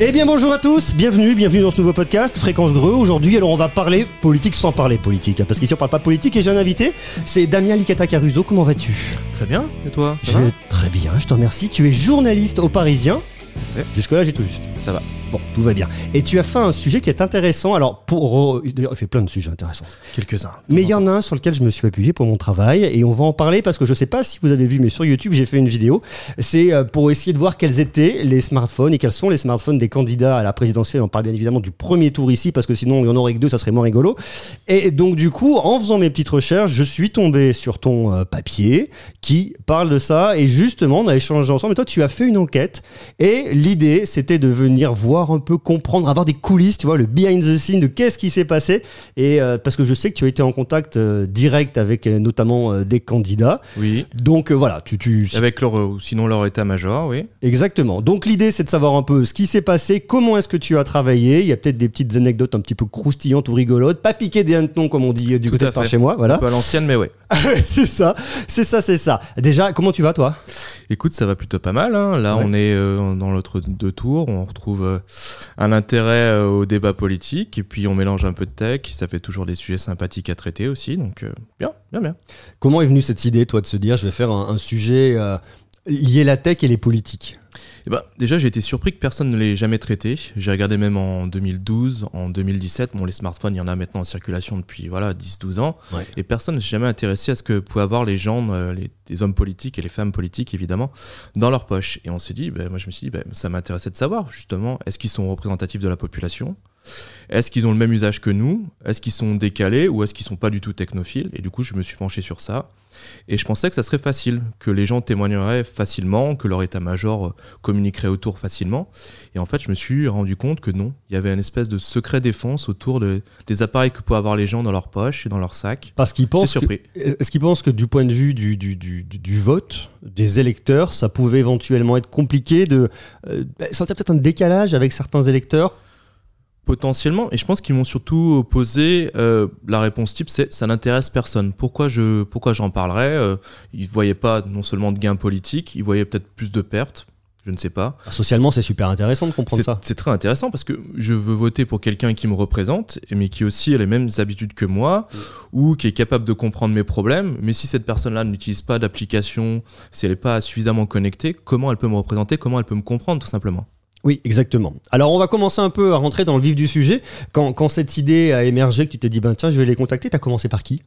Eh bien bonjour à tous, bienvenue, bienvenue dans ce nouveau podcast Fréquence Greux. Aujourd'hui, alors on va parler politique sans parler politique, hein, parce qu'ici on parle pas politique et j'ai un invité, c'est Damien Licata Caruso. Comment vas-tu? Très bien, et toi Je vais très bien, je te remercie. Tu es journaliste au Parisien. Ouais. Jusque-là, j'ai tout juste. Ça va. Bon, tout va bien. Et tu as fait un sujet qui est intéressant. Alors, pour. D'ailleurs, il fait plein de sujets intéressants. Quelques-uns. Mais il y en a un sur lequel je me suis appuyé pour mon travail et on va en parler parce que je sais pas si vous avez vu, mais sur YouTube, j'ai fait une vidéo. C'est euh, pour essayer de voir quels étaient les smartphones et quels sont les smartphones des candidats à la présidentielle. On parle bien évidemment du premier tour ici parce que sinon il y en aurait que deux, ça serait moins rigolo. Et donc, du coup, en faisant mes petites recherches, je suis tombé sur ton euh, papier qui parle de ça et justement, on a échangé ensemble. Et toi, tu as fait une enquête et l'idée, c'était de venir voir un peu, comprendre, avoir des coulisses, tu vois, le behind the scene de qu'est-ce qui s'est passé. Et euh, parce que je sais que tu as été en contact euh, direct avec euh, notamment des candidats. Oui. Donc voilà, tu, tu Avec leur, ou sinon leur état-major, oui. exactement. Donc l'idée c'est de savoir un peu ce qui s'est passé, comment est-ce que tu as travaillé. Il y a peut-être des petites anecdotes un petit peu croustillantes ou rigolotes, pas piquer des hannetons comme on dit du Tout côté de par chez moi, Un voilà. peu à l'ancienne, mais ouais. c'est ça, c'est ça, c'est ça. Déjà, comment tu vas toi? Écoute, ça va plutôt pas mal. hein. Là, Ouais. on est dans l'autre deux tours. On retrouve un intérêt euh, au débat politique. Et puis, on mélange un peu de tech. Ça fait toujours des sujets sympathiques à traiter aussi. Donc, euh, bien, bien, bien. Comment est venue cette idée, toi, de se dire je vais faire un, sujet euh, lié la tech et les politiques? Eh ben, déjà, j'ai été surpris que personne ne l'ait jamais traité. J'ai regardé même en 2012, en 2017. Bon, les smartphones, il y en a maintenant en circulation depuis voilà 10-12 ans. Ouais. Et personne ne s'est jamais intéressé à ce que pouvaient avoir les gens, euh, les, les hommes politiques et les femmes politiques, évidemment, dans leur poche. Et on s'est dit, ben, moi, je me suis dit, ben, ça m'intéressait de savoir, justement, est-ce qu'ils sont représentatifs de la population? Est-ce qu'ils ont le même usage que nous? Est-ce qu'ils sont décalés ou est-ce qu'ils sont pas du tout technophiles? Et du coup, je me suis penché sur ça. Et je pensais que ça serait facile, que les gens témoigneraient facilement, que leur état-major euh, communiquerait autour facilement. Et en fait, je me suis rendu compte que non, il y avait une espèce de secret défense autour de, des appareils que pouvaient avoir les gens dans leur poche et dans leur sac. Parce qu'ils pensent que, est-ce qu'ils pensent que du point de vue du, du, du, du- du vote des électeurs, ça pouvait éventuellement être compliqué de euh, sentir peut-être un décalage avec certains électeurs Potentiellement, et je pense qu'ils m'ont surtout posé euh, la réponse type, c'est ça n'intéresse personne. Pourquoi je, pourquoi j'en parlerais euh, Ils voyaient pas non seulement de gains politiques, ils voyaient peut-être plus de pertes. Je ne sais pas. Socialement, c'est super intéressant de comprendre ça. c'est très intéressant parce que je veux voter pour quelqu'un qui me représente, mais qui aussi a les mêmes habitudes que moi, ou qui est capable de comprendre mes problèmes. Mais si cette personne-là n'utilise pas d'application, si elle n'est pas suffisamment connectée, comment elle peut me représenter Comment elle peut me comprendre, tout simplement Oui, exactement. Alors, on va commencer un peu à rentrer dans le vif du sujet. Quand, quand cette idée a émergé, que tu t'es dit, ben tiens, je vais les contacter, t'as commencé par qui?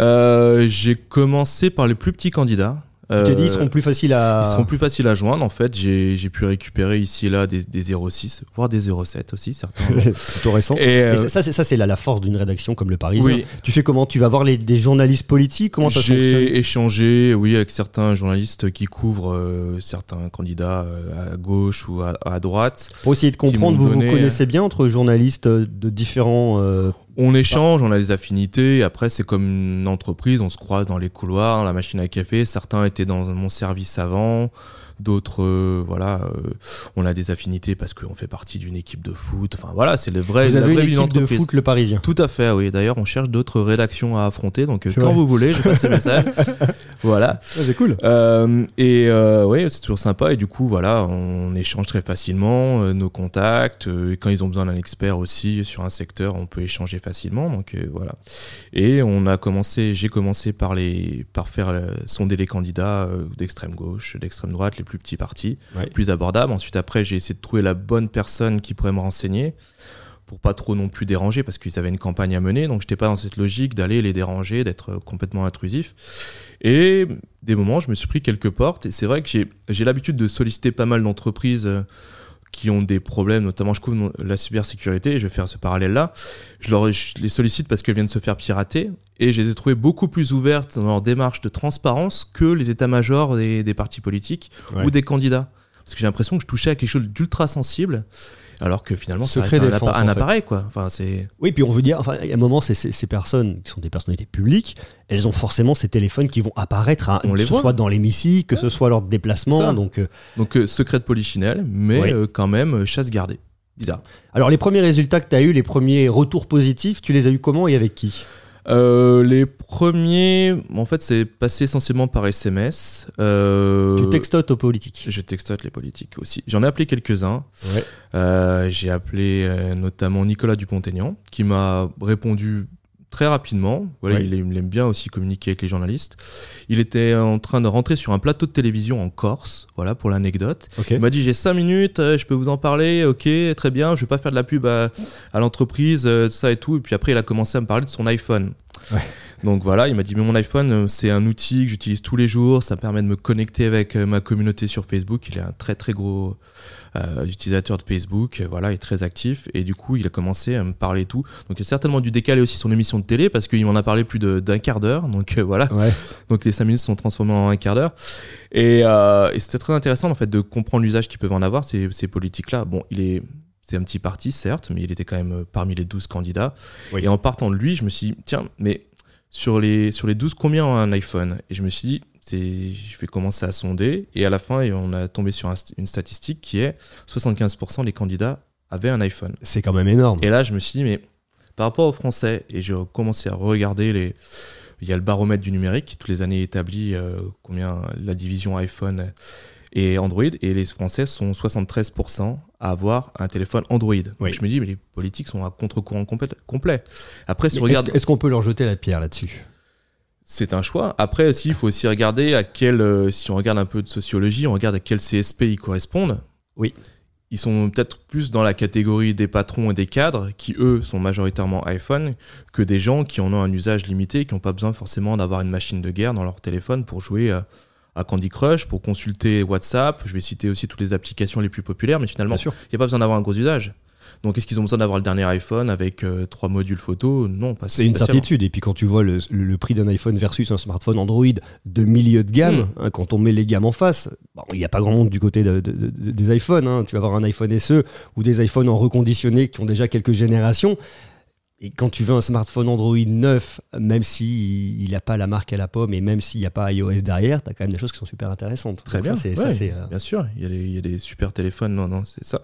Euh, J'ai commencé par les plus petits candidats. Tu t'es dit, ils Euh, seront plus faciles à. Ils seront plus faciles à joindre en fait. J'ai j'ai pu récupérer ici et là des, des 06, voire des 07 aussi certains. plutôt récents. et Et euh, ça, ça, c'est- ça, c'est la, la force d'une rédaction comme le Parisien. oui, Tu fais comment? Tu vas voir les, des journalistes politiques? Comment ça fonctionne j'ai échangé oui avec certains journalistes qui couvrent euh, certains candidats euh, à gauche ou à, à droite. Pour essayer de comprendre, vous vous connaissez bien entre journalistes de différents. euh, On échange, on a des affinités. Après, c'est comme une entreprise, on se croise dans les couloirs, la machine à café. Certains étaient dans mon service avant, d'autres, euh, voilà, euh, on a des affinités parce qu'on fait partie d'une équipe de foot. Enfin, voilà, c'est le vrai. vous avez une équipe de foot, le Parisien. Tout à fait, oui. D'ailleurs, on cherche d'autres rédactions à affronter. Donc, euh, quand vrai. vous voulez, je passe le message. voilà. c'est cool. Et oui, c'est toujours sympa. Et du coup, voilà, on échange très facilement nos contacts. et quand ils ont besoin d'un expert aussi sur un secteur, on peut échanger facilement. Donc voilà. Et on a commencé, j'ai commencé par les, par faire sonder les candidats d'extrême gauche, d'extrême droite, plus petits partis, Ouais. plus abordables. Ensuite, après, j'ai essayé de trouver la bonne personne qui pourrait me renseigner pour pas trop non plus déranger parce qu'ils avaient une campagne à mener. Donc, j'étais pas dans cette logique d'aller les déranger, d'être euh, complètement intrusif. Et des moments, je me suis pris quelques portes. Et c'est vrai que j'ai, j'ai l'habitude de solliciter pas mal d'entreprises euh, qui ont des problèmes, notamment je couvre la cybersécurité, et je vais faire ce parallèle-là. Je, leur, je les sollicite parce qu'elles viennent se faire pirater, et je les ai trouvées beaucoup plus ouvertes dans leur démarche de transparence que les états-majors des, des partis politiques Ouais. ou des candidats. Parce que j'ai l'impression que je touchais à quelque chose d'ultra sensible, alors que finalement, ça Secret reste un, appa- appareil, quoi. Enfin, c'est... Oui, puis on veut dire, enfin, a un moment, c'est- c'est- ces personnes qui sont des personnalités publiques, elles ont forcément ces téléphones qui vont apparaître, à- On que les ce voit. soit dans l'hémicycle, que ce soit lors de déplacements. Ça. Donc, euh, Donc, euh, secret de polichinelle, mais Oui. euh, quand même, chasse gardée. Bizarre. alors, les premiers résultats que tu as eu, les premiers retours positifs, tu les as eu comment et avec qui? Euh, les premiers, en fait, c'est passé essentiellement par SMS. Euh, Tu textotes aux politiques. Je textote les politiques aussi. J'en ai appelé quelques-uns. Ouais. Euh, J'ai appelé euh, notamment Nicolas Dupont-Aignan, qui m'a répondu très rapidement. Voilà, il, aime, il aime bien aussi communiquer avec les journalistes. Il était en train de rentrer sur un plateau de télévision en Corse, voilà pour l'anecdote. Ok. Il m'a dit j'ai 5 minutes, euh, je peux vous en parler, ok, très bien, je vais pas faire de la pub à, à l'entreprise, euh, tout ça et tout. Et puis après, il a commencé à me parler de son iPhone. Ouais. Donc voilà, il m'a dit mais mon iPhone, euh, c'est un outil que j'utilise tous les jours, ça me permet de me connecter avec ma communauté sur Facebook. Il est un très très gros euh, utilisateur de Facebook, euh, voilà, il est très actif. Et du coup, il a commencé à me parler et tout. Donc il a certainement dû décaler aussi son émission de télé parce qu'il m'en a parlé plus d'un quart d'heure. Donc euh, voilà. Ouais. Donc les 5 minutes sont transformées en un quart d'heure. Et, et c'était très intéressant en fait de comprendre l'usage qu'ils peuvent en avoir, ces, ces politiques-là. Bon, il est. C'est un petit parti, certes, mais il était quand même parmi les 12 candidats. Oui. Et en partant de lui, je me suis dit, tiens, mais sur les, sur les 12, combien ont un iPhone? Et je me suis dit, je vais commencer à sonder. Et à la fin, on a tombé sur un- une statistique qui est 75% des candidats avaient un iPhone. C'est quand même énorme. Et là, je me suis dit, mais par rapport aux Français, et j'ai commencé à regarder les. Il y a le baromètre du numérique qui, toutes les années, établit euh, combien la division iPhone et Android, et les Français sont 73% à avoir un téléphone Android. Donc je me dis, mais les politiques sont à contre-courant complet. Après, si regarde. Est-ce est-ce qu'on peut leur jeter la pierre là-dessus? C'est un choix. Après aussi, il faut aussi regarder à quel, euh, si on regarde un peu de sociologie, on regarde à quel CSP ils correspondent. Oui. Ils sont peut-être plus dans la catégorie des patrons et des cadres, qui eux sont majoritairement iPhone, que des gens qui en ont un usage limité, qui n'ont pas besoin forcément d'avoir une machine de guerre dans leur téléphone pour jouer euh, à Candy Crush, pour consulter WhatsApp. Je vais citer aussi toutes les applications les plus populaires, mais finalement, il n'y a pas besoin d'avoir un gros usage. Donc est-ce qu'ils ont besoin d'avoir le dernier iPhone avec euh, trois modules photo? Non, pas C'est une certitude. Et puis quand tu vois le, prix d'un iPhone versus un smartphone Android de milieu de gamme, Mm. hein, quand on met les gammes en face, bon, il n'y a pas grand monde du côté de- de- de- des iPhones. hein. Tu vas avoir un iPhone SE ou des iPhones en reconditionné qui ont déjà quelques générations. Et quand tu veux un smartphone Android neuf, même s'il n'a pas la marque à la pomme et même s'il n'y a pas iOS derrière, tu as quand même des choses qui sont super intéressantes. Très Donc bien. Ça, euh, Bien sûr, il y, a il y a des super téléphones, non, non, c'est ça.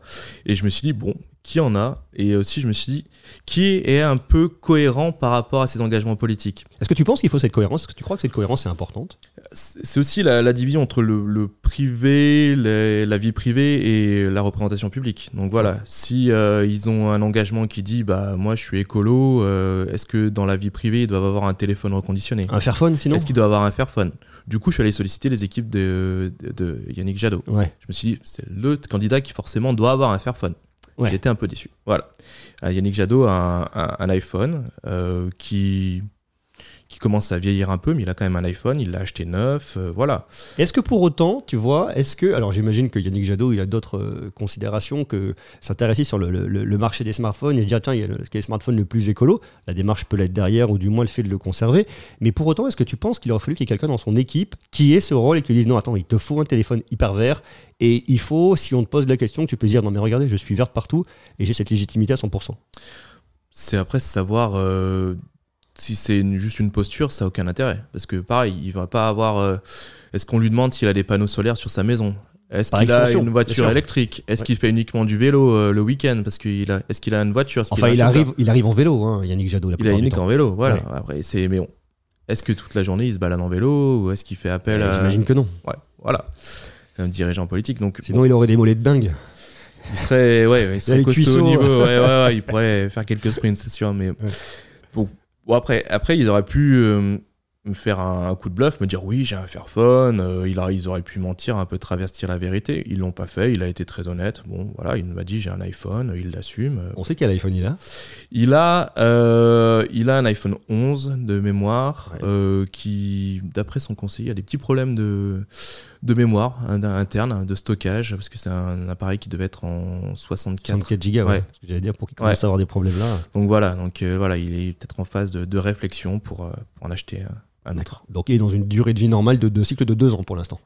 Et je me suis dit, bon, qui en a Et aussi, je me suis dit, qui est un peu cohérent par rapport à ses engagements politiques Est-ce que tu penses qu'il faut cette cohérence? Est-ce que tu crois que cette cohérence est importante? C'est aussi la, la division entre le, le privé, les- la vie privée et la représentation publique. Donc voilà, si euh, ils ont un engagement qui dit, bah moi je suis écolo, euh, est-ce que dans la vie privée ils doivent avoir un téléphone reconditionné? Un Fairphone sinon? Est-ce qu'il doit avoir un Fairphone? Du coup, je suis allé solliciter les équipes de, de- de Yannick Jadot. Ouais. Je me suis dit, c'est le candidat qui forcément doit avoir un Fairphone. J'étais un peu déçu. Voilà. Euh, Yannick Jadot a un, iPhone euh, qui commence à vieillir un peu, mais il a quand même un iPhone, il l'a acheté neuf. euh, voilà. Est-ce que pour autant, tu vois, est-ce que. Alors j'imagine que Yannick Jadot, il a d'autres euh, considérations que s'intéresser sur le, le- le marché des smartphones et se dire, tiens, il y a le, quel smartphone le plus écolo La démarche peut l'être derrière, ou du moins le fait de le conserver. Mais pour autant, est-ce que tu penses qu'il aurait fallu qu'il y ait quelqu'un dans son équipe qui ait ce rôle et qui lui dise, non, attends, il te faut un téléphone hyper vert et il faut, si on te pose la question, que tu peux dire, non, mais regardez, je suis verte partout et j'ai cette légitimité à 100%. C'est après savoir euh, si c'est juste une posture, ça n'a aucun intérêt. Parce que pareil, il va pas avoir. euh, Est-ce qu'on lui demande s'il a des panneaux solaires sur sa maison? Est-ce qu'il a une voiture électrique? Est-ce Ouais. qu'il fait uniquement du vélo euh, le week-end? Parce qu'il a. Est-ce qu'il a une voiture? Enfin, il arrive, il arrive en vélo, hein, Yannick Jadot. La Il a plupart du unique temps. en vélo, voilà. Ouais. Après, c'est mais bon. Est-ce que toute la journée il se balade en vélo ou est-ce qu'il fait appel Euh, à J'imagine que non. Ouais, voilà. C'est un dirigeant politique, donc Sinon, il aurait des mollets de dingue. il serait, ouais, il serait costaud au niveau. Ouais, ouais, il pourrait faire quelques sprints, c'est sûr. Mais bon, bon, après, après, il aurait pu euh, me faire un, un coup de bluff, me dire oui, j'ai un Fairphone. euh, il a, ils auraient pu mentir, un peu travestir la vérité. Ils l'ont pas fait. Il a été très honnête. Bon, voilà, il m'a dit j'ai un iPhone, il l'assume. euh, On sait quel iPhone il a. Il a, euh, il a un iPhone 11 de mémoire Ouais. euh, qui, d'après son conseiller, a des petits problèmes de, de mémoire interne, de stockage, parce que c'est un appareil qui devait être en 64. 64 gigas, ouais. Ouais. C'est ce que J'allais dire pour qu'il commence Ouais. à avoir des problèmes là. Donc voilà, donc euh, voilà, il est peut-être en phase de, de réflexion pour, euh, pour en acheter euh, un autre. Donc il est dans une durée de vie normale de, de cycle de deux ans pour l'instant.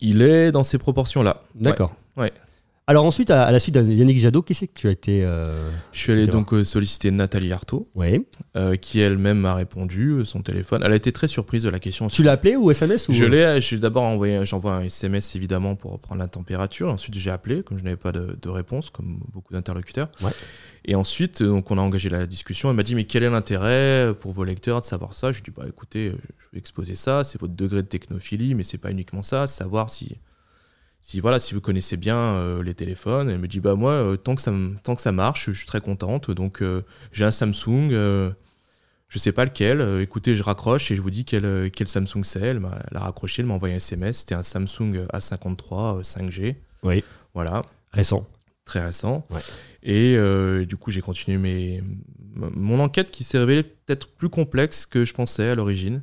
Il est dans ces proportions-là. D'accord. Ouais. Alors ensuite, à, la suite de Yannick Jadot, qui c'est que tu as été euh, Je suis allé donc euh, solliciter Nathalie Artaud, Oui. euh, qui elle-même m'a répondu euh, son téléphone. Elle a été très surprise de la question. Tu l'as appelé ou SMS ou... Je l'ai, j'ai d'abord envoyé, j'envoie un SMS évidemment pour prendre la température. Ensuite, j'ai appelé, comme je n'avais pas de, de réponse, comme beaucoup d'interlocuteurs. Ouais. Et ensuite, donc, on a engagé la discussion. Elle m'a dit, mais quel est l'intérêt pour vos lecteurs de savoir ça? Je lui ai dit, bah écoutez, je vais exposer ça, c'est votre degré de technophilie, mais c'est pas uniquement ça, savoir si, si, voilà, si vous connaissez bien euh, les téléphones. Elle me dit, bah moi, euh, tant, que ça, m- tant que ça marche, je suis très contente. Donc, euh, j'ai un Samsung. je sais pas lequel. écoutez, je raccroche et je vous dis quel, quel Samsung c'est. Elle, m'a- elle a raccroché, elle m'a envoyé un SMS. C'était un Samsung A53 euh, 5G. Oui. Voilà, Récent. très récent. Ouais. Et du coup, j'ai continué mes, mon enquête qui s'est révélée peut-être plus complexe que je pensais à l'origine.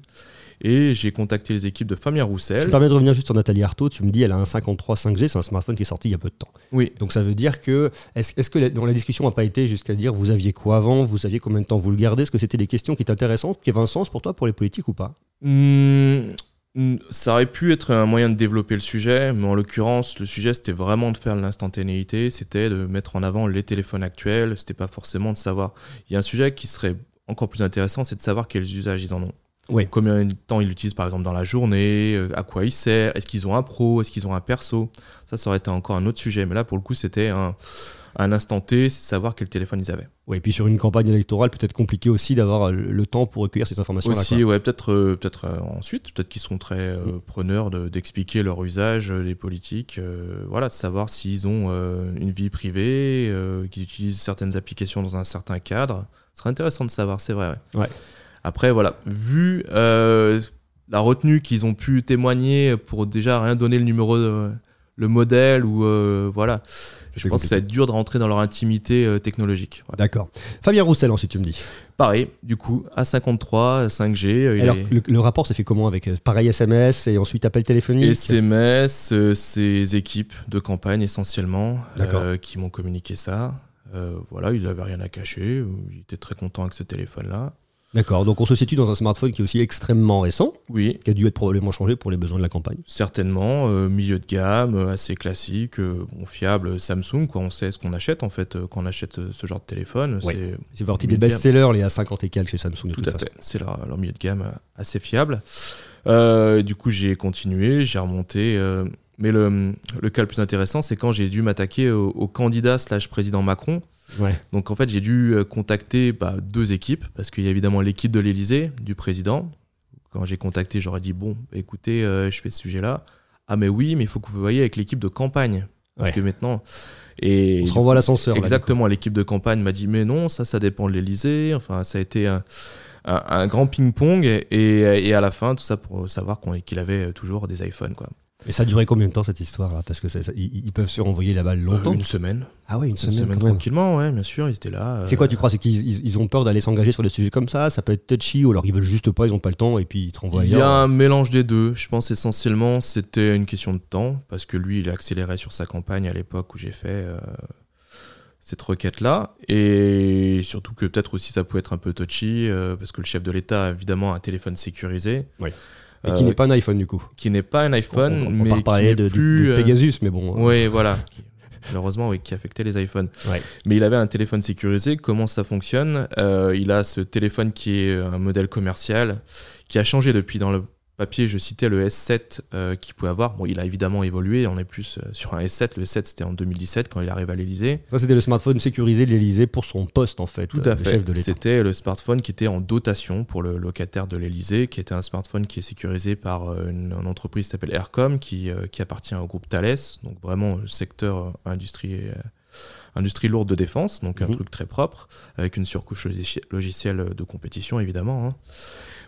Et j'ai contacté les équipes de Fabien Je me Roussel. permets de revenir juste sur Nathalie Artaud. Tu me dis, elle a un 53 5G, c'est un smartphone qui est sorti il y a peu de temps. Oui, Donc ça veut dire que, est-ce que la- dans la discussion n'a pas été jusqu'à dire vous aviez quoi avant, vous saviez combien de temps vous le gardez? Est-ce que c'était des questions qui étaient intéressantes, qui avaient un sens pour toi, pour les politiques ou pas? Hmm, hmm, ça aurait pu être un moyen de développer le sujet, mais en l'occurrence, le sujet c'était vraiment de faire l'instantanéité, c'était de mettre en avant les téléphones actuels, c'était pas forcément de savoir. Il y a un sujet qui serait encore plus intéressant, c'est de savoir quels usages ils en ont. Oui. Combien de temps ils l'utilisent par exemple dans la journée, euh, à quoi il sert, est-ce qu'ils ont un pro, est-ce qu'ils ont un perso? Ça, ça aurait été encore un autre sujet, mais là pour le coup c'était un, un instant T, savoir quel téléphone ils avaient. Oui, et puis sur une campagne électorale, peut-être compliqué aussi d'avoir le, le temps pour recueillir ces informations-là. Aussi, ouais, peut-être euh, peut-être euh, ensuite, peut-être qu'ils seront très euh, preneurs de- d'expliquer leur usage, euh, les politiques, euh, voilà, de savoir s'ils ont euh, une vie privée, euh, qu'ils utilisent certaines applications dans un certain cadre. Ce serait intéressant de savoir, c'est vrai. ouais. Ouais. Après, voilà, vu euh, la retenue qu'ils ont pu témoigner pour déjà rien donner le numéro, de- le modèle ou euh, voilà, je pense que ça va être dur de rentrer dans leur intimité euh, technologique. Voilà. D'accord. Fabien Roussel, ensuite, tu me dis. Pareil, du coup, A53, 5G, euh, il Alors, est- le, le rapport s'est fait comment avec euh, pareil SMS et ensuite appel téléphonique? SMS, euh, ces équipes de campagne essentiellement, euh, qui m'ont communiqué ça. Euh, voilà, ils n'avaient rien à cacher. euh, Ils étaient très contents avec ce téléphone-là. D'accord, donc on se situe dans un smartphone qui est aussi extrêmement récent, Oui, qui a dû être probablement changé pour les besoins de la campagne. certainement. euh, milieu de gamme, euh, assez classique, euh, bon, fiable. Samsung, quoi. On sait ce qu'on achète en fait quand on achète ce genre de téléphone. Oui. C'est parti des best-sellers, les A50 et quelques chez Samsung de Tout toute à façon. fait. C'est leur, leur milieu de gamme assez fiable. Euh, du coup, j'ai continué, j'ai remonté. Euh, mais le, le cas le plus intéressant, c'est quand j'ai dû m'attaquer au, au candidat slash président Macron. Ouais. Donc en fait, j'ai dû euh, contacter bah, deux équipes, parce qu'il y a évidemment l'équipe de l'Elysée, du président. Quand j'ai contacté, j'aurais dit, bon, écoutez, euh, je fais ce sujet-là. Ah mais oui, mais il faut que vous voyez avec l'équipe de campagne. Parce Ouais. que maintenant... Et On se renvoie à l'ascenseur. Exactement, l'équipe de campagne m'a dit mais non, ça, ça dépend de l'Elysée. Enfin, ça a été un, un- un grand ping-pong et, et à la fin, tout ça pour savoir qu'il avait toujours des iPhones. Quoi. Et ça a duré combien de temps cette histoire Parce que ça- ça- ils, ils peuvent se renvoyer la balle Euh, longtemps. une semaine. Ah ouais, une Une semaine, tranquillement, ouais, bien sûr, ils étaient là. C'est euh, quoi, tu crois? C'est qu'ils ils- ils ont peur d'aller s'engager sur des sujets comme ça? Ça peut être touchy ou alors ils veulent juste pas, ils ont pas le temps et puis ils te renvoient Il y a un mélange des deux. Je pense essentiellement c'était une question de temps parce que lui il accélérait sur sa campagne à l'époque où j'ai fait euh, cette requête là et surtout que peut-être aussi ça pouvait être un peu touchy euh, parce que le chef de l'État a évidemment un téléphone sécurisé. Oui. Et qui Euh, n'est pas un iPhone du coup. qui n'est pas un iPhone, on, on, on mais qui de, du- plus. de euh, Pegasus, mais bon. euh, Oui, voilà. Malheureusement, oui, qui affectait les iPhones. Ouais. Mais il avait un téléphone sécurisé. Comment ça fonctionne? Euh, Il a ce téléphone qui est un modèle commercial, qui a changé depuis. Dans le papier, je citais le S7 euh, qu'il pouvait avoir. Bon, il a évidemment évolué. On est plus euh, sur un S7. Le S7, c'était en 2017 quand il arrive à l'Elysée. Ça, c'était le smartphone sécurisé de l'Elysée pour son poste en fait, Tout euh, à fait. chef de l'État. C'était le smartphone qui était en dotation pour le locataire de l'Elysée, qui était un smartphone qui est sécurisé par euh, une, une entreprise qui s'appelle Aircom, qui, euh, qui appartient au groupe Thales, donc vraiment le secteur industrie, euh, industrie lourde de défense, donc un Mhm. truc très propre, avec une surcouche logici- logicielle de compétition évidemment. hein.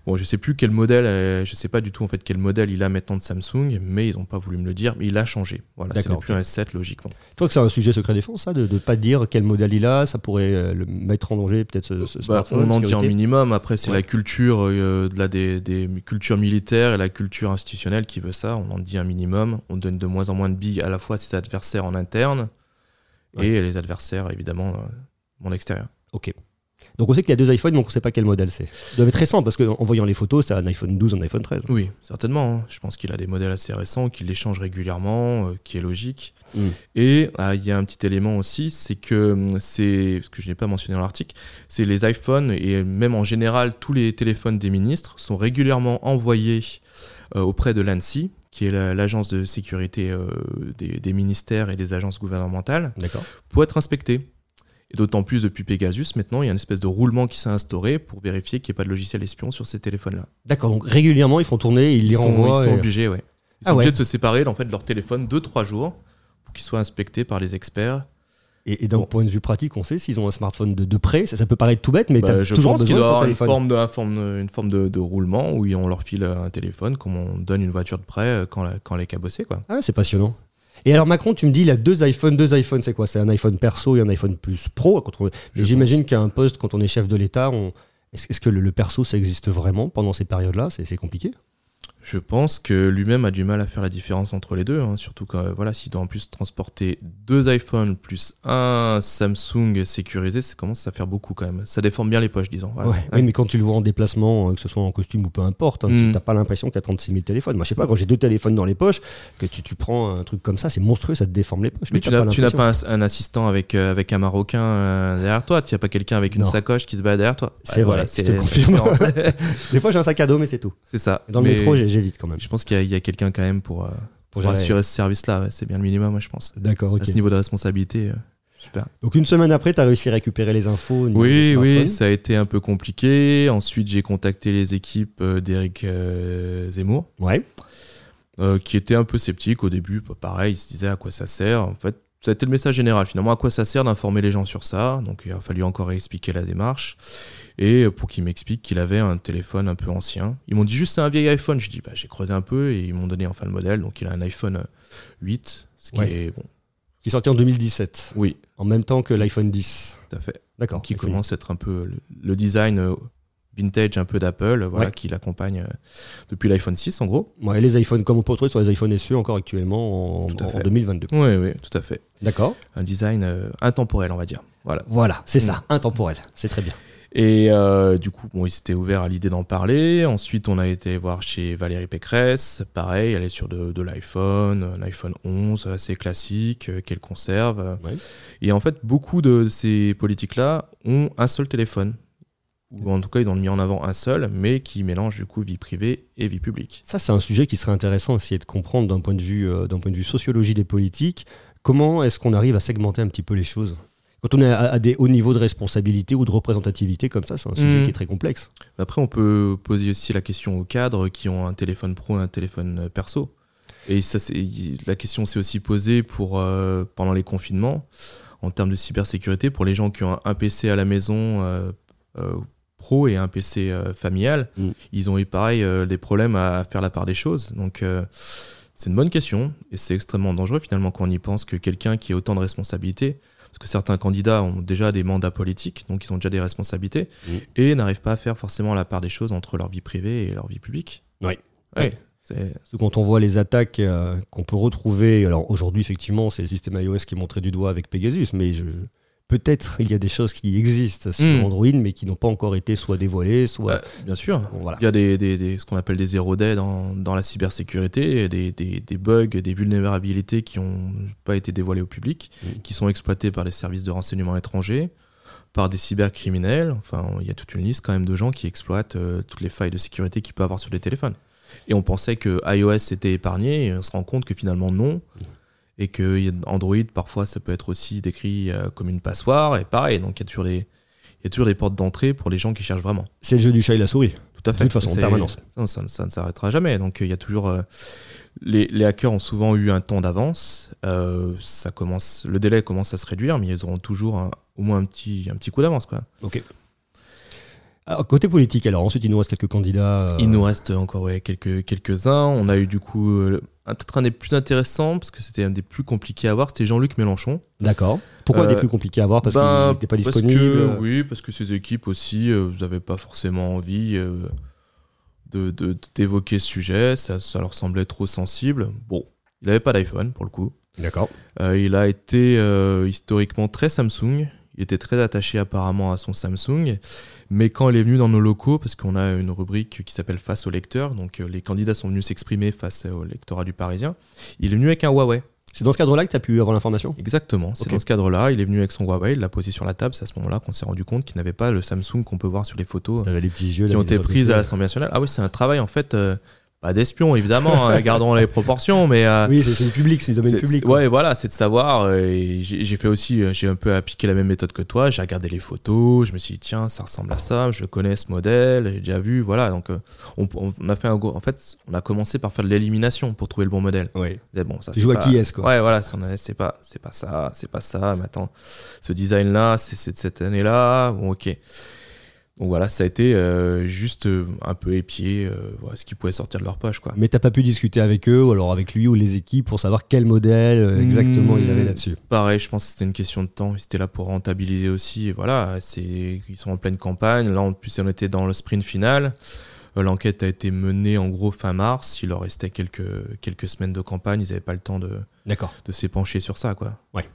Bon, je sais plus quel modèle, euh, je sais pas du tout en fait quel modèle il a maintenant de Samsung, mais ils n'ont pas voulu me le dire, mais il a changé. Voilà, c'est D'accord, plus un S7 logiquement. Tu crois que c'est un sujet secret défense ça, de ne pas dire quel modèle il a Ça pourrait euh, le mettre en danger peut-être ce, ce Bah, on en dit un minimum. Après, c'est Ouais. la culture euh, de la, des, des cultures militaires et la culture institutionnelle qui veut ça. On en dit un minimum. On donne de moins en moins de billes à la fois à ses adversaires en interne Ouais. et les adversaires, évidemment, euh, en extérieur. Ok. Donc on sait qu'il y a deux iPhones, mais on ne sait pas quel modèle c'est. Ça doit être récent, parce qu'en voyant les photos, c'est un iPhone 12, un iPhone 13. Oui, certainement. hein. Je pense qu'il a des modèles assez récents, qu'il les change régulièrement, euh, qui est logique. Mm. Et ah, il y a un petit élément aussi, c'est que hum, c'est ce que je n'ai pas mentionné dans l'article, c'est les iPhones et même en général tous les téléphones des ministres sont régulièrement envoyés euh, auprès de l'ANSI, qui est la- l'agence de sécurité euh, des, des ministères et des agences gouvernementales, pour être inspectés. Et d'autant plus depuis Pegasus, maintenant, il y a une espèce de roulement qui s'est instauré pour vérifier qu'il n'y ait pas de logiciel espion sur ces téléphones-là. D'accord, donc régulièrement, ils font tourner, ils les Ils sont, renvoient. ils sont et- obligés, ouais. Ils Ah sont obligés ouais. de se séparer en fait, de leur téléphone 2-3 jours pour qu'ils soient inspectés par les experts. Et, et d'un Bon. point de vue pratique, on sait s'ils ont un smartphone de, de près. Ça, ça peut paraître tout bête, mais Bah, t'as je toujours pense qu'il besoin doit de avoir une forme, de, une forme de, de roulement où on leur file un téléphone comme on donne une voiture de prêt euh, quand, la- quand elle est cabossée. Quoi. Ah, c'est passionnant. Et alors Macron, tu me dis, il a deux iPhones. Deux iPhones, c'est quoi? C'est un iPhone perso et un iPhone plus pro. J'imagine qu'à un poste, quand on est chef de l'État, on... est-ce que le, le perso, ça existe vraiment pendant ces périodes-là? C'est compliqué Je pense que lui-même a du mal à faire la différence entre les deux, hein, surtout quand euh, voilà, s'il doit en plus transporter deux iPhones plus un Samsung sécurisé, ça commence à faire beaucoup quand même. Ça déforme bien les poches, disons. voilà. Ouais. Oui, mais quand tu le vois en déplacement, euh, que ce soit en costume ou peu importe, hein, tu Mm. n'as pas l'impression qu'il y a 36 000 téléphones. Moi, je sais pas, quand j'ai deux téléphones dans les poches, que tu, tu prends un truc comme ça, c'est monstrueux, ça te déforme les poches. Mais tu n'as pas un, un assistant avec, euh, avec un Marocain euh, derrière toi, tu n'as pas quelqu'un avec une Non. sacoche qui se bat derrière toi. C'est Ouais, vrai, je te confirme. C'est- Des fois, j'ai un sac à dos, mais c'est tout. C'est ça. Dans le Mais métro, j'ai- j'évite quand même. Je pense qu'il y a, il quelqu'un quand même pour, euh, pour assurer ce service-là. ouais, c'est bien le minimum, moi, je pense. D'accord, ok. À ce niveau de responsabilité, euh, super. Donc une semaine après, tu as réussi à récupérer les infos. au niveau des Oui, oui, ça a été un peu compliqué. Ensuite, j'ai contacté les équipes euh, d'Éric Zemmour, Ouais. qui étaient un peu sceptiques au début. Pareil, ils se disaient à quoi ça sert. En fait, ça a été le message général. Finalement, à quoi ça sert d'informer les gens sur ça Donc, il a fallu encore expliquer la démarche. Et euh, pour qu'ils m'expliquent qu'il avait un téléphone un peu ancien. Ils m'ont dit juste c'est un vieil iPhone. Je dis bah, j'ai creusé un peu et ils m'ont donné enfin le modèle. Donc, il a un iPhone euh, 8, ce qui Ouais. est bon. Qui est sorti en 2017, Oui, en même temps que l'iPhone 10. tout à fait. D'accord. qui commence à être un peu le, le design euh, vintage un peu d'Apple, voilà, Ouais. qui l'accompagne euh, depuis l'iPhone 6 en gros. Ouais, les iPhones, comme on peut retrouver sur les iPhones SE encore actuellement en, Tout à en fait. 2022. Oui, oui, tout à fait. D'accord. Un design euh, intemporel, on va dire. Voilà. Voilà, c'est Mm. ça, intemporel. C'est très bien. Et euh, du coup, bon, ils s'étaient ouverts à l'idée d'en parler. Ensuite, on a été voir chez Valérie Pécresse. Pareil, elle est sur de, de l'iPhone, un iPhone 11 assez classique euh, qu'elle conserve. Ouais. Et en fait, beaucoup de ces politiques-là ont un seul téléphone. Ou en tout cas, ils ont mis en avant un seul, mais qui mélange du coup vie privée et vie publique. Ça, c'est un sujet qui serait intéressant d'essayer de comprendre d'un point de vue, euh, d'un point de vue sociologie des politiques. Comment est-ce qu'on arrive à segmenter un petit peu les choses? Quand on est à, à des hauts niveaux de responsabilité ou de représentativité comme ça, c'est un sujet Mhm. qui est très complexe. Après, on peut poser aussi la question aux cadres qui ont un téléphone pro et un téléphone euh, perso. Et ça, c'est- la question s'est aussi posée pour, euh, pendant les confinements, en termes de cybersécurité, pour les gens qui ont un, un PC à la maison euh, pro et un PC euh, familial. Mm. Ils ont eu pareil euh, des problèmes à faire la part des choses. Donc, euh, c'est une bonne question et c'est extrêmement dangereux finalement quand on y pense que quelqu'un qui a autant de responsabilités, parce que certains candidats ont déjà des mandats politiques, donc ils ont déjà des responsabilités, Mm. et n'arrivent pas à faire forcément la part des choses entre leur vie privée et leur vie publique. Oui. Que Quand on voit les attaques euh, qu'on peut retrouver, alors aujourd'hui effectivement c'est le système iOS qui est montré du doigt avec Pegasus, mais je... peut-être il y a des choses qui existent sur Mm. Android mais qui n'ont pas encore été soit dévoilées, soit... Bah, bien sûr. Bon, voilà. Il y a des, des- des- ce qu'on appelle des zéro day dans, dans la cybersécurité, des, des- bugs, des vulnérabilités qui n'ont pas été dévoilées au public, Mm. qui sont exploités par les services de renseignement étrangers, par des cybercriminels. Enfin, il y a toute une liste quand même de gens qui exploitent euh, toutes les failles de sécurité qu'il peut avoir sur les téléphones. Et on pensait que iOS était épargné, et on se rend compte que finalement non. Et que Android, parfois, ça peut être aussi décrit euh, comme une passoire, et pareil. Donc il y a toujours des, il y a toujours des portes d'entrée pour les gens qui cherchent vraiment. C'est le jeu du chat et la souris. Tout à fait. toute façon, en permanence. Ça, ça- ça ne s'arrêtera jamais. Donc, euh, il y a toujours. euh, les, les hackers ont souvent eu un temps d'avance. Euh, ça commence, le délai commence à se réduire, mais ils auront toujours un- au moins un petit, un petit coup d'avance. Quoi. Ok. Alors, côté politique, alors ensuite il nous reste quelques candidats. euh, Il nous reste encore ouais, quelques, quelques-uns. On a eu du coup peut-être un des plus intéressants, parce que c'était un des plus compliqués à voir, c'était Jean-Luc Mélenchon. D'accord. Pourquoi Euh, des plus compliqués à voir Parce Ben, qu'il n'était pas parce disponible que- euh, Oui, parce que ces équipes aussi, euh, vous n'avez pas forcément envie euh, de- de- d'évoquer ce sujet. Ça, ça leur semblait trop sensible. Bon, il n'avait pas d'iPhone pour le coup. D'accord. Euh, il a été euh, historiquement très Samsung. Il était très attaché apparemment à son Samsung. Mais quand il est venu dans nos locaux, parce qu'on a une rubrique qui s'appelle Face au lecteur, donc euh, les candidats sont venus s'exprimer face au lectorat du Parisien, il est venu avec un Huawei. C'est dans ce cadre-là que tu as pu avoir l'information? Exactement, c'est dans ce cadre-là. Il est venu avec son Huawei, il l'a posé sur la table. C'est à ce moment-là qu'on s'est rendu compte qu'il n'avait pas le Samsung qu'on peut voir sur les photos T'avais les petits yeux. qui ont été prises à l'Assemblée nationale. Ah oui, c'est un travail en fait, euh, pas d'espion évidemment, hein, gardons les proportions, mais. euh, Oui, c'est le public, c'est le domaine public. quoi. Ouais, voilà, c'est de savoir. euh, et j'ai fait aussi, euh, j'ai un peu appliqué la même méthode que toi. J'ai regardé les photos, je me suis dit, tiens, ça ressemble à ça, je le connais ce modèle, j'ai déjà vu, voilà. Donc, euh, on, on a fait un gros. En fait, on a commencé par faire de l'élimination pour trouver le bon modèle. Ouais. Mais bon, ça, Tu à qui est-ce, quoi. Ouais, voilà, c'est pas, c'est pas ça, c'est pas ça. Mais attends, ce design-là, c'est c'est de cette année-là. Bon, ok. Donc voilà, ça a été euh, juste euh, un peu épié, euh, voilà, ce qui pouvait sortir de leur poche, quoi. Mais t'as pas pu discuter avec eux, ou alors avec lui ou les équipes, pour savoir quel modèle exactement il avait Hmm. là-dessus? Pareil, je pense que c'était une question de temps. Ils étaient là pour rentabiliser aussi. Et voilà, ils sont en pleine campagne. Là, en plus, on était dans le sprint final. L'enquête a été menée en gros fin mars. Il leur restait quelques, quelques semaines de campagne. Ils n'avaient pas le temps de, de s'épancher sur ça, quoi. Ouais.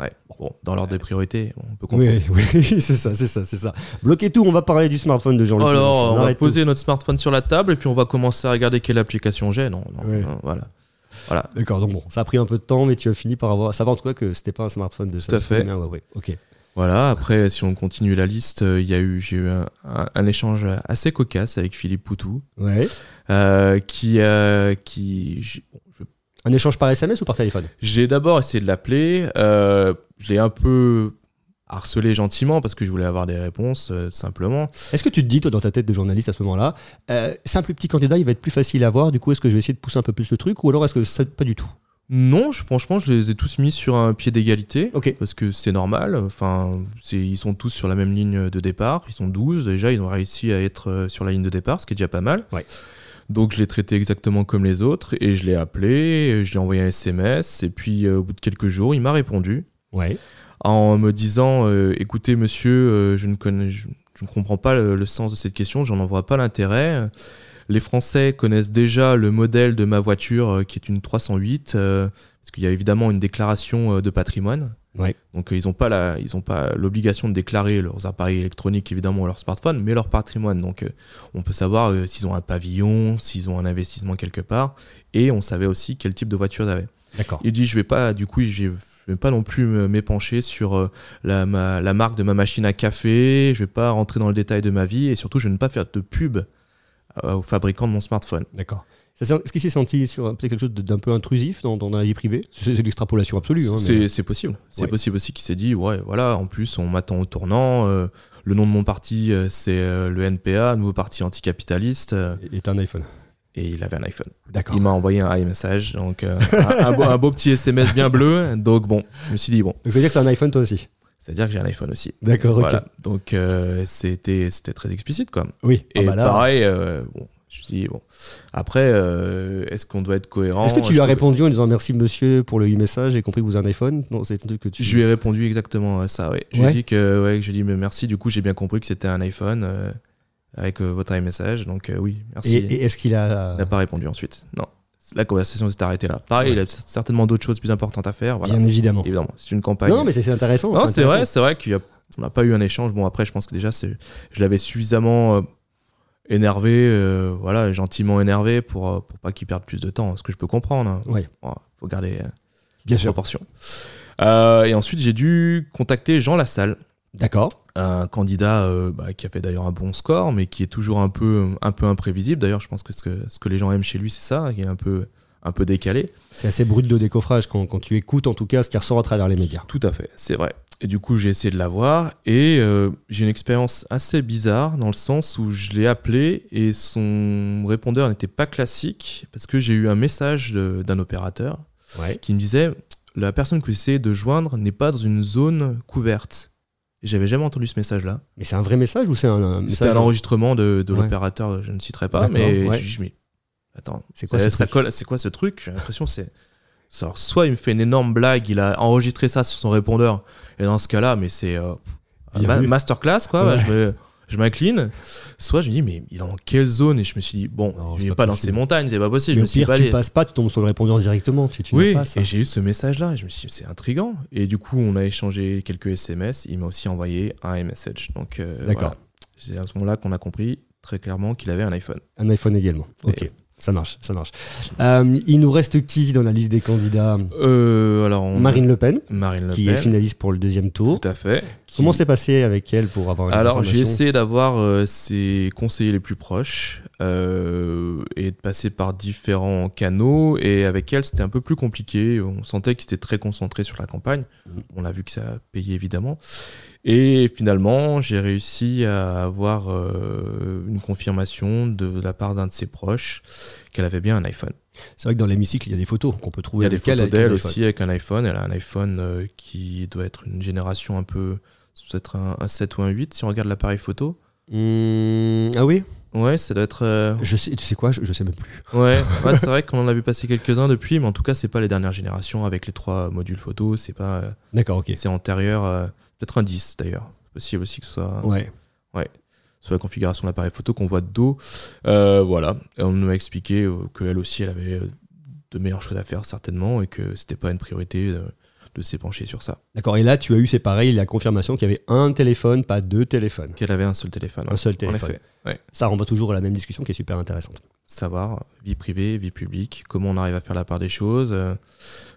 Ouais. Bon, dans l'ordre des priorités, on peut comprendre. Oui, oui, c'est ça, c'est ça, c'est ça. Bloquez tout, on va parler du smartphone de Jean-Luc. Alors, Mélenchon. on va tout. poser notre smartphone sur la table et puis on va commencer à regarder quelle application j'ai. Non, non, Ouais. non, voilà. Voilà. D'accord, donc bon, ça a pris un peu de temps, mais tu as fini par avoir, savoir en tout cas que c'était pas un smartphone de Tout à Samsung, fait. mais Huawei. Ok. Voilà, après, si on continue la liste, euh, il y a eu, j'ai eu un, un- un échange assez cocasse avec Philippe Poutou, Ouais. euh, qui, euh, qui, Un échange par SMS ou par téléphone? J'ai d'abord essayé de l'appeler, euh, je l'ai un peu harcelé gentiment parce que je voulais avoir des réponses euh, simplement. Est-ce que tu te dis, toi, dans ta tête de journaliste à ce moment-là, euh, c'est un plus petit candidat, il va être plus facile à voir, du coup, est-ce que je vais essayer de pousser un peu plus le truc, ou alors est-ce que ça, pas du tout? Non, je, franchement, je les ai tous mis sur un pied d'égalité. Ok. Parce que c'est normal, enfin, ils sont tous sur la même ligne de départ, ils sont 12, déjà ils ont réussi à être euh, sur la ligne de départ, ce qui est déjà pas mal. Ouais. Donc je l'ai traité exactement comme les autres, et je l'ai appelé, je lui ai envoyé un SMS, et puis euh, au bout de quelques jours, il m'a répondu. Ouais. en me disant euh, écoutez monsieur euh, je ne connais je, je ne comprends pas le, le sens de cette question j'en en vois pas l'intérêt. Les français connaissent déjà le modèle de ma voiture qui est une 308 euh, parce qu'il y a évidemment une déclaration de patrimoine Ouais. donc euh, ils n'ont pas la ils ont pas l'obligation de déclarer leurs appareils électroniques évidemment leur smartphone mais leur patrimoine donc euh, on peut savoir euh, s'ils ont un pavillon s'ils ont un investissement quelque part et on savait aussi quel type de voiture ils avaient D'accord. il dit je vais pas du coup je vais, vais pas non plus m'épancher sur la, ma- la marque de ma machine à café, je vais pas rentrer dans le détail de ma vie et surtout je vais ne pas faire de pub euh, au fabricant de mon smartphone. D'accord. Est-ce qu'il s'est senti sur quelque chose d'un peu intrusif dans, dans la vie privée? C'est de l'extrapolation absolue. hein, mais- C'est possible. C'est Ouais. possible aussi qu'il s'est dit ouais voilà en plus on m'attend au tournant. euh, le nom de mon parti euh, c'est euh, le NPA, nouveau parti anticapitaliste euh, Et un iPhone. et il avait un iPhone. D'accord. Il m'a envoyé un iMessage donc euh, un, un beau, un beau petit SMS bien bleu donc bon je me suis dit bon Donc ça veut dire que t'as un iPhone toi aussi? C'est à dire que j'ai un iPhone aussi. D'accord, ok. Donc euh, c'était c'était très explicite quoi. Oui. Et Ah bah là, pareil, euh, bon, je me suis dit bon. Après, euh, est-ce qu'on doit être cohérent? Est-ce que tu lui as répondu en disant merci monsieur pour le e-message, j'ai compris que vous avez un iPhone Non, c'est un truc que tu. Je lui ai répondu exactement à ça. Ouais. Je lui ai dit que ouais, je lui ai dit mais merci. Du coup, j'ai bien compris que c'était un iPhone euh, avec euh, votre iMessage. Donc euh, oui, merci. Et, et est-ce qu'il a. Il n'a pas répondu ensuite. Non. La conversation s'est arrêtée là. Pareil, Ouais. il a certainement d'autres choses plus importantes à faire. Voilà. Bien évidemment. Évidemment, c'est une campagne. Non, mais c'est intéressant. Non, c'est vrai, c'est vrai qu'on n'a pas eu un échange. Bon, après, je pense que déjà, je l'avais suffisamment énervé, euh, voilà, gentiment énervé pour, euh, pour pas qu'il perde plus de temps, ce que je peux comprendre. hein. Ouais. Bon, faut garder euh, Bien sûr. proportions. Euh, et ensuite, j'ai dû contacter Jean Lassalle, D'accord. un candidat euh, bah, qui a fait d'ailleurs un bon score, mais qui est toujours un peu, un peu imprévisible. D'ailleurs, je pense que ce, que ce que les gens aiment chez lui, c'est ça, il est un peu, un peu décalé. C'est assez brut de décoffrage quand, quand tu écoutes en tout cas ce qui ressort à travers les médias. Tout à fait, c'est vrai. Et du coup, j'ai essayé de l'avoir et euh, j'ai une expérience assez bizarre dans le sens où je l'ai appelé et son répondeur n'était pas classique parce que j'ai eu un message d'un opérateur Ouais. qui me disait la personne que vous essayez de joindre n'est pas dans une zone couverte. J'avais jamais entendu ce message-là. Mais c'est un vrai message ou c'est un, message un enregistrement de, de Ouais. l'opérateur, je ne citerai pas, mais ouais. je dis, mais attends, C'est quoi ça, ce ça truc colle- c'est quoi ce truc? J'ai l'impression que c'est. Alors, soit il me fait une énorme blague, il a enregistré ça sur son répondeur, et dans ce cas-là, mais c'est euh, ma- masterclass quoi. Ouais. Je, me- je m'incline, soit je me dis, mais il est dans quelle zone Et je me suis dit, bon, Non, il n'est pas pas, dans ces montagnes, c'est pas possible. Mais je me suis pire, dit, tu allez. passes pas, tu tombes sur le répondeur directement. Tu, tu Oui, pas ça. et j'ai eu ce message-là, et je me suis dit, c'est intriguant. Et du coup, on a échangé quelques SMS, il m'a aussi envoyé un iMessage. Donc, euh, D'accord. voilà. C'est à ce moment-là qu'on a compris très clairement qu'il avait un iPhone. Un iPhone également. Ok. Et- Ça marche, ça marche. Euh, il nous reste qui dans la liste des candidats Euh, alors, on- Marine Le Pen, Marine Le qui Pen, est finaliste pour le deuxième tour. tout à fait. qui- Comment c'est passé avec elle pour avoir les Alors j'ai essayé d'avoir euh, ses conseillers les plus proches et de passer par différents canaux et avec elle c'était un peu plus compliqué. On sentait qu'il était très concentré sur la campagne. Mhm. On a vu que ça a payé évidemment. Et finalement j'ai réussi à avoir euh, une confirmation de la part d'un de ses proches qu'elle avait bien un iPhone. C'est vrai que dans l'hémicycle, il y a des photos qu'on peut Il trouver y a des photos d'elle aussi avec un iPhone. Elle a un iPhone euh, qui doit être une génération un peu... Peut-être un, un 7 ou un 8 si on regarde l'appareil photo. Mmh, ah oui? Ouais, ça doit être. euh, je sais, Tu sais quoi? Je, je sais même plus. Ouais, ouais c'est vrai qu'on en a vu passer quelques-uns depuis, mais en tout cas, c'est pas les dernières générations avec les trois modules photo. C'est pas. euh, D'accord, ok. C'est antérieur. Peut-être un 10 d'ailleurs. Possible aussi que ce soit Ouais. sur la configuration de l'appareil photo qu'on voit de dos. Euh, voilà. Et on nous a expliqué euh, qu'elle aussi, elle avait euh, de meilleures choses à faire certainement et que c'était pas une priorité de s'épancher sur ça. D'accord. Et là, tu as eu, c'est pareil, la confirmation qu'il y avait un téléphone, pas deux téléphones. Qu'elle avait un seul téléphone. Un seul En téléphone. effet. Ouais. Ça renvoie toujours à la même discussion qui est super intéressante. savoir vie privée, vie publique, comment on arrive à faire la part des choses. Euh,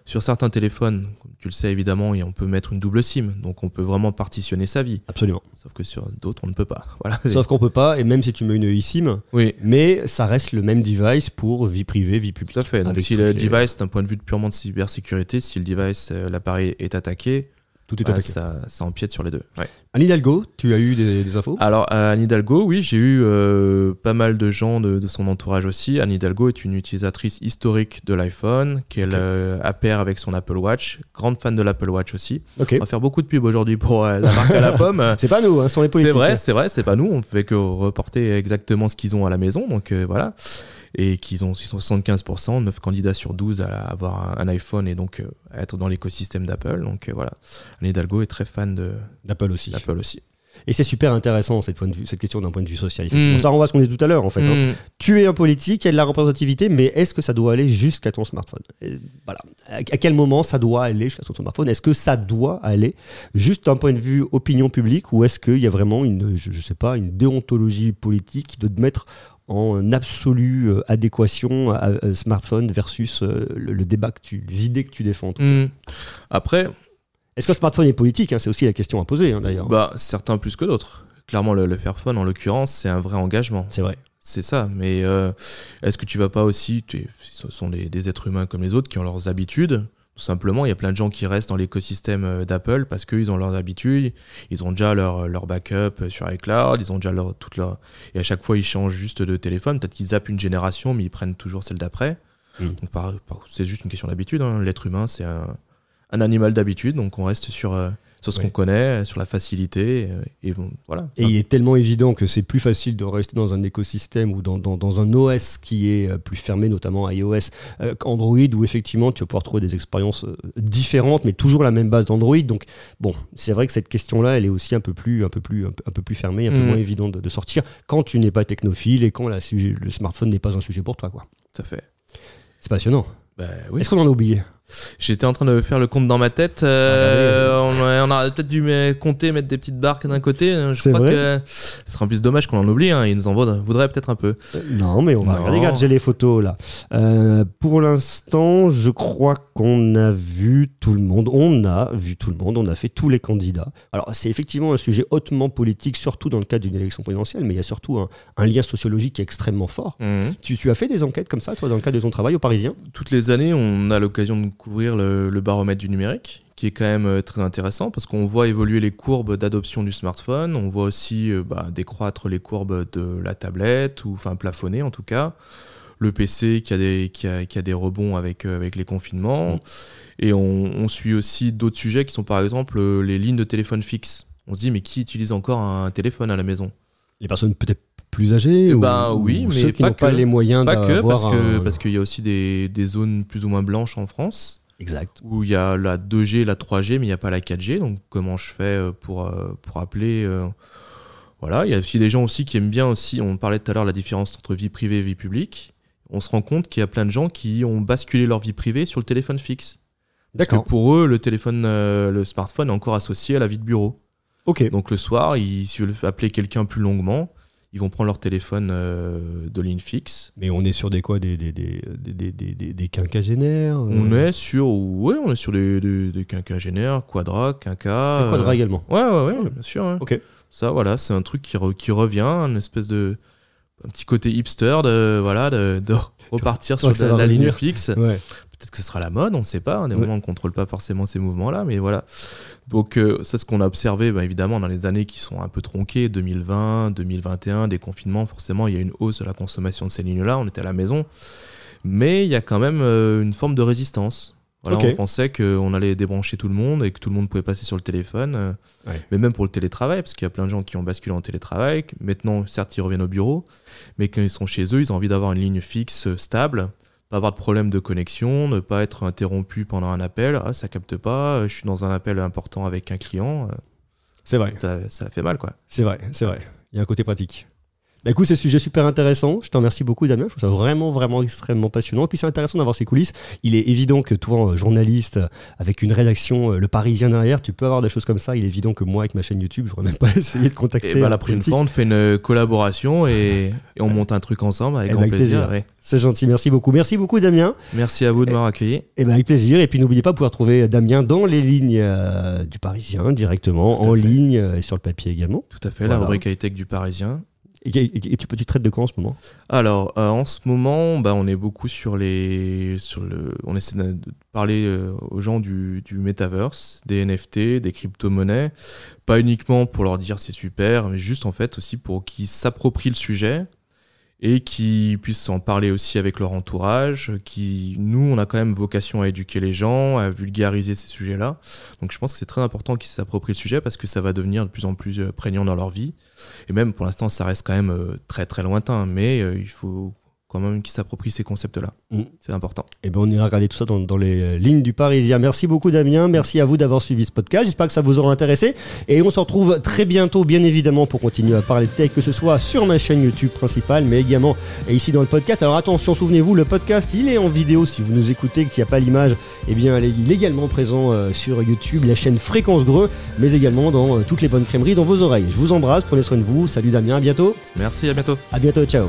sur certains téléphones, comme tu le sais évidemment, et on peut mettre une double SIM, donc on peut vraiment partitionner sa vie. Absolument. Sauf que sur d'autres, on ne peut pas. Voilà. Sauf qu'on peut pas, et même si tu mets une eSIM, Oui, mais ça reste le même device pour vie privée, vie publique. tout à fait. Donc si le les- device, d'un point de vue de purement de cybersécurité, si le device, euh, l'appareil est attaqué, Tout est attaqué. ça, ça empiète sur les deux. Ouais. Anne Hidalgo, tu as eu des, des infos? Alors, à Anne Hidalgo, oui, j'ai eu euh, pas mal de gens de, de son entourage aussi. Anne Hidalgo est une utilisatrice historique de l'iPhone, qu'elle Ok. euh, appaire avec son Apple Watch. Grande fan de l'Apple Watch aussi. On va faire beaucoup de pub aujourd'hui pour euh, la marque à la pomme. C'est pas nous, hein, ce sont les C'est politiques. vrai, c'est vrai, c'est pas nous. On fait que reporter exactement ce qu'ils ont à la maison. Donc euh, voilà. Et qu'ils ont, ils sont 75%, 9 candidats sur 12 à avoir un, iPhone et donc euh, à être dans l'écosystème d'Apple. Donc euh, voilà. Anne Hidalgo est très fan de- D'Apple aussi. d'Apple aussi. Et c'est super intéressant cette, point de vue, cette question d'un point de vue social. effectivement. Mm. Ça renvoie à ce qu'on disait tout à l'heure en fait. hein. Mm. Tu es un politique, il y a de la représentativité, mais est-ce que ça doit aller jusqu'à ton smartphone? Et Voilà. À quel moment ça doit aller jusqu'à ton smartphone? Est-ce que ça doit aller juste d'un point de vue opinion publique ou est-ce qu'il y a vraiment une, je, je sais pas, une déontologie politique de te mettre en absolue euh, adéquation à, à smartphone versus euh, le, le débat que tu, les idées que tu défends. Mm. Après, Est-ce que le smartphone est politique hein C'est aussi la question à poser hein, d'ailleurs. bah, certains plus que d'autres. Clairement, le, le Fairphone, en l'occurrence, c'est un vrai engagement. C'est vrai. C'est ça, mais euh, est-ce que tu vas pas aussi, tu- ce sont des, des êtres humains comme les autres qui ont leurs habitudes, tout simplement, il y a plein de gens qui restent dans l'écosystème euh, d'Apple parce qu'ils ont leurs habitudes, ils ont déjà leur, leur backup sur iCloud, ils ont déjà leur, toute leur... Et à chaque fois, ils changent juste de téléphone, peut-être qu'ils zappent une génération, mais ils prennent toujours celle d'après. Mm. Donc c'est juste une question d'habitude, hein. l'être humain, c'est un, un animal d'habitude, donc on reste sur, euh, sur ce qu'on connaît, sur la facilité, euh, et bon, voilà. Et il est tellement évident que c'est plus facile de rester dans un écosystème ou dans, dans- dans un OS qui est euh, plus fermé, notamment iOS, euh, qu'Android, où effectivement tu vas pouvoir trouver des expériences différentes, mais toujours la même base d'Android. Donc, bon, c'est vrai que cette question-là, elle est aussi un peu plus, un peu plus, un peu, un peu plus fermée, un peu Mhm. moins évidente de, de sortir quand tu n'es pas technophile et quand la sujet- le smartphone n'est pas un sujet pour toi. quoi. Tout à fait. C'est passionnant. Bah, oui. Est-ce qu'on en a oublié? J'étais en train de faire le compte dans ma tête. euh, on, a- on aurait peut-être dû compter, mettre des petites barques d'un côté. Je C'est crois vrai que ce serait en plus dommage qu'on en oublie. Hein. Il nous en voudrait peut-être un peu. Euh, Non, mais on va regarder. Regarde, j'ai les photos là. Euh, pour l'instant, je crois qu'on a vu tout le monde. On a vu tout le monde. On a fait tous les candidats. Alors, c'est effectivement un sujet hautement politique, surtout dans le cadre d'une élection présidentielle, mais il y a surtout un, un lien sociologique qui est extrêmement fort. Mhm. Tu, tu as fait des enquêtes comme ça, toi, dans le cadre de ton travail au Parisien? Toutes les années, on a l'occasion de couvrir le, le baromètre du numérique, qui est quand même euh, très intéressant parce qu'on voit évoluer les courbes d'adoption du smartphone. On voit aussi euh, bah, décroître les courbes de la tablette, ou enfin plafonner en tout cas. Le PC qui a des, qui a, qui a des rebonds avec, euh, avec les confinements. Mm. Et on, on suit aussi d'autres sujets qui sont par exemple les lignes de téléphone fixe. On se dit, mais qui utilise encore un téléphone à la maison? Les personnes peut-être plus âgées Eh ou, ben ou oui, mais ceux qui n'ont pas les moyens Pas que, parce que un- parce qu'il y a aussi des, des zones plus ou moins blanches en France Exact. où il y a la 2G, la 3G, mais il n'y a pas la 4G. Donc comment je fais euh, pour, euh, pour appeler euh, Voilà, il y a aussi des gens aussi qui aiment bien aussi, on parlait tout à l'heure de la différence entre vie privée et vie publique. On se rend compte qu'il y a plein de gens qui ont basculé leur vie privée sur le téléphone fixe. Parce que D'accord. pour eux, le téléphone, le smartphone est encore associé à la vie de bureau. Ok. Donc le soir, ils, veulent appeler quelqu'un plus longuement, ils vont prendre leur téléphone euh, de ligne fixe. Mais on est sur des quoi Des, des, des, des, des, des- des- des quinquagénaires euh, On est sur, ouais, on est sur des, des, des quinquagénaires, quadra, quinca. des euh, également. Ouais, ouais, ouais, bien sûr. ouais. Ok. Ça, voilà, c'est un truc qui, re- qui revient, une espèce de. Un petit côté hipster de, voilà, de, de repartir sur la, la ligne fixe. Ouais. Peut-être que ce sera la mode, on ne sait pas. Ouais. vraiment, on ne contrôle pas forcément ces mouvements-là, mais voilà. Donc, euh, c'est ce qu'on a observé, bah, évidemment, dans les années qui sont un peu tronquées, 2020, 2021, des confinements, forcément, il y a une hausse de la consommation de ces lignes-là. On était à la maison. Mais il y a quand même euh, une forme de résistance. Voilà. On pensait qu'on allait débrancher tout le monde et que tout le monde pouvait passer sur le téléphone. euh, Ouais. Mais même pour le télétravail, parce qu'il y a plein de gens qui ont basculé en télétravail. Maintenant, certes, ils reviennent au bureau, mais quand ils sont chez eux, ils ont envie d'avoir une ligne fixe stable, pas avoir de problème de connexion, ne pas être interrompu pendant un appel. Ah, ça capte pas, euh, je suis dans un appel important avec un client. euh, C'est vrai. Ça, ça fait mal, quoi. C'est vrai, c'est vrai. Il y a un côté pratique. Bah, écoute, c'est un sujet super intéressant. Je te remercie beaucoup, Damien. Je trouve ça vraiment, vraiment extrêmement passionnant. Et puis, c'est intéressant d'avoir ces coulisses. Il est évident que toi, euh, journaliste, euh, avec une rédaction euh, Le Parisien derrière, tu peux avoir des choses comme ça. Il est évident que moi, avec ma chaîne YouTube, je n'aurais même pas essayé de contacter. Et bah, un la prochaine fois, on fait une collaboration et, et on monte un truc ensemble avec Eh ben, grand avec plaisir. plaisir. ouais. C'est gentil. Merci beaucoup. Merci beaucoup, Damien. Merci à vous de m'avoir accueilli. Et ben avec plaisir. Et puis, n'oubliez pas de pouvoir trouver Damien dans les lignes euh, du Parisien, directement, en fait. ligne et sur le papier également. Tout à fait, Voilà. la rubrique high-tech du Parisien. Et, tu, de quoi en ce moment? Alors, euh, en ce moment, bah, on est beaucoup sur les. On essaie de de parler euh, aux gens du, du metaverse, des NFT, des crypto-monnaies. Pas uniquement pour leur dire c'est super, mais juste en fait aussi pour qu'ils s'approprient le sujet et qu'ils puissent en parler aussi avec leur entourage. Qui, nous, on a quand même vocation à éduquer les gens, à vulgariser ces sujets-là. Donc, je pense que c'est très important qu'ils s'approprient le sujet parce que ça va devenir de plus en plus euh, prégnant dans leur vie. Et même pour l'instant, ça reste quand même euh, très très lointain, mais euh, il faut quand même qu'ils s'approprient ces concepts-là. Mm. C'est important. Et ben on ira regarder tout ça dans, dans les euh, lignes du Parisien. Merci beaucoup Damien, merci à vous d'avoir suivi ce podcast. J'espère que ça vous aura intéressé. Et on se retrouve très bientôt, bien évidemment, pour continuer à parler de tech, que ce soit sur ma chaîne YouTube principale, mais également ici dans le podcast. Alors attention, souvenez-vous, le podcast, il est en vidéo. Si vous nous écoutez, qu'il n'y a pas l'image, eh bien, il est également présent euh, sur YouTube, la chaîne Fréquence Greux, mais également dans euh, toutes les bonnes crèmeries dans vos oreilles. Je vous embrasse, prenez soin de vous. Salut Damien, à bientôt. Merci, à bientôt. À bientôt, ciao.